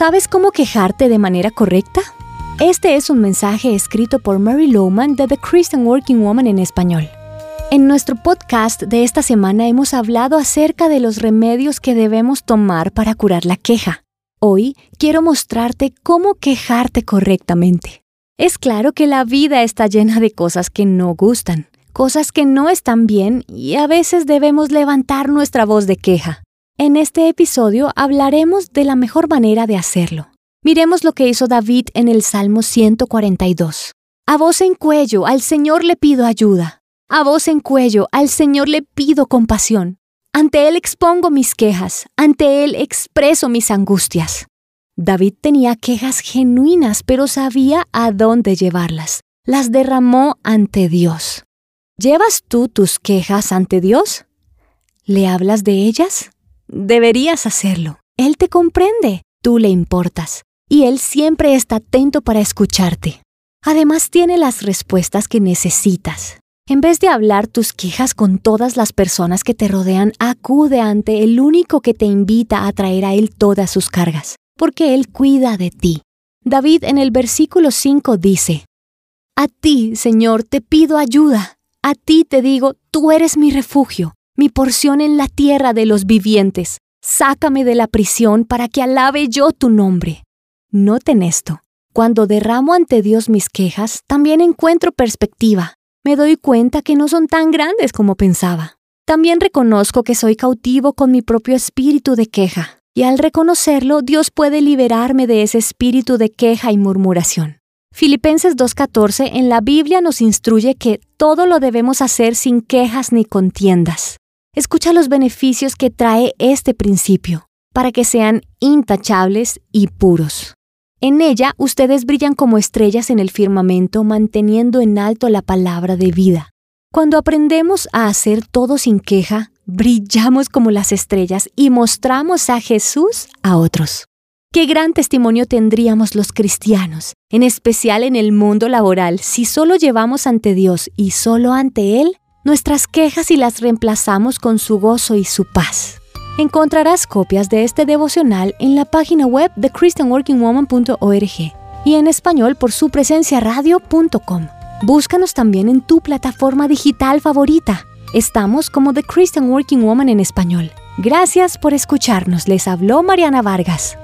¿Sabes cómo quejarte de manera correcta? Este es un mensaje escrito por Mary Lowman de The Christian Working Woman en español. En nuestro podcast de esta semana hemos hablado acerca de los remedios que debemos tomar para curar la queja. Hoy quiero mostrarte cómo quejarte correctamente. Es claro que la vida está llena de cosas que no gustan, cosas que no están bien y a veces debemos levantar nuestra voz de queja. En este episodio hablaremos de la mejor manera de hacerlo. Miremos lo que hizo David en el Salmo 142. A voz en cuello, al Señor le pido ayuda. A voz en cuello, al Señor le pido compasión. Ante Él expongo mis quejas, ante Él expreso mis angustias. David tenía quejas genuinas, pero sabía a dónde llevarlas. Las derramó ante Dios. ¿Llevas tú tus quejas ante Dios? ¿Le hablas de ellas? Deberías hacerlo. Él te comprende, tú le importas, y Él siempre está atento para escucharte. Además tiene las respuestas que necesitas. En vez de hablar tus quejas con todas las personas que te rodean, acude ante el único que te invita a traer a Él todas sus cargas, porque Él cuida de ti. David en el versículo 5 dice, A ti, Señor, te pido ayuda. A ti te digo, tú eres mi refugio mi porción en la tierra de los vivientes. Sácame de la prisión para que alabe yo tu nombre. Noten esto. Cuando derramo ante Dios mis quejas, también encuentro perspectiva. Me doy cuenta que no son tan grandes como pensaba. También reconozco que soy cautivo con mi propio espíritu de queja, y al reconocerlo, Dios puede liberarme de ese espíritu de queja y murmuración. Filipenses 2.14 en la Biblia nos instruye que todo lo debemos hacer sin quejas ni contiendas. Escucha los beneficios que trae este principio, para que sean intachables y puros. En ella ustedes brillan como estrellas en el firmamento, manteniendo en alto la palabra de vida. Cuando aprendemos a hacer todo sin queja, brillamos como las estrellas y mostramos a Jesús a otros. Qué gran testimonio tendríamos los cristianos, en especial en el mundo laboral, si solo llevamos ante Dios y solo ante Él nuestras quejas y las reemplazamos con su gozo y su paz. Encontrarás copias de este devocional en la página web de christianworkingwoman.org y en español por su presencia radio.com. Búscanos también en tu plataforma digital favorita. Estamos como The Christian Working Woman en español. Gracias por escucharnos. Les habló Mariana Vargas.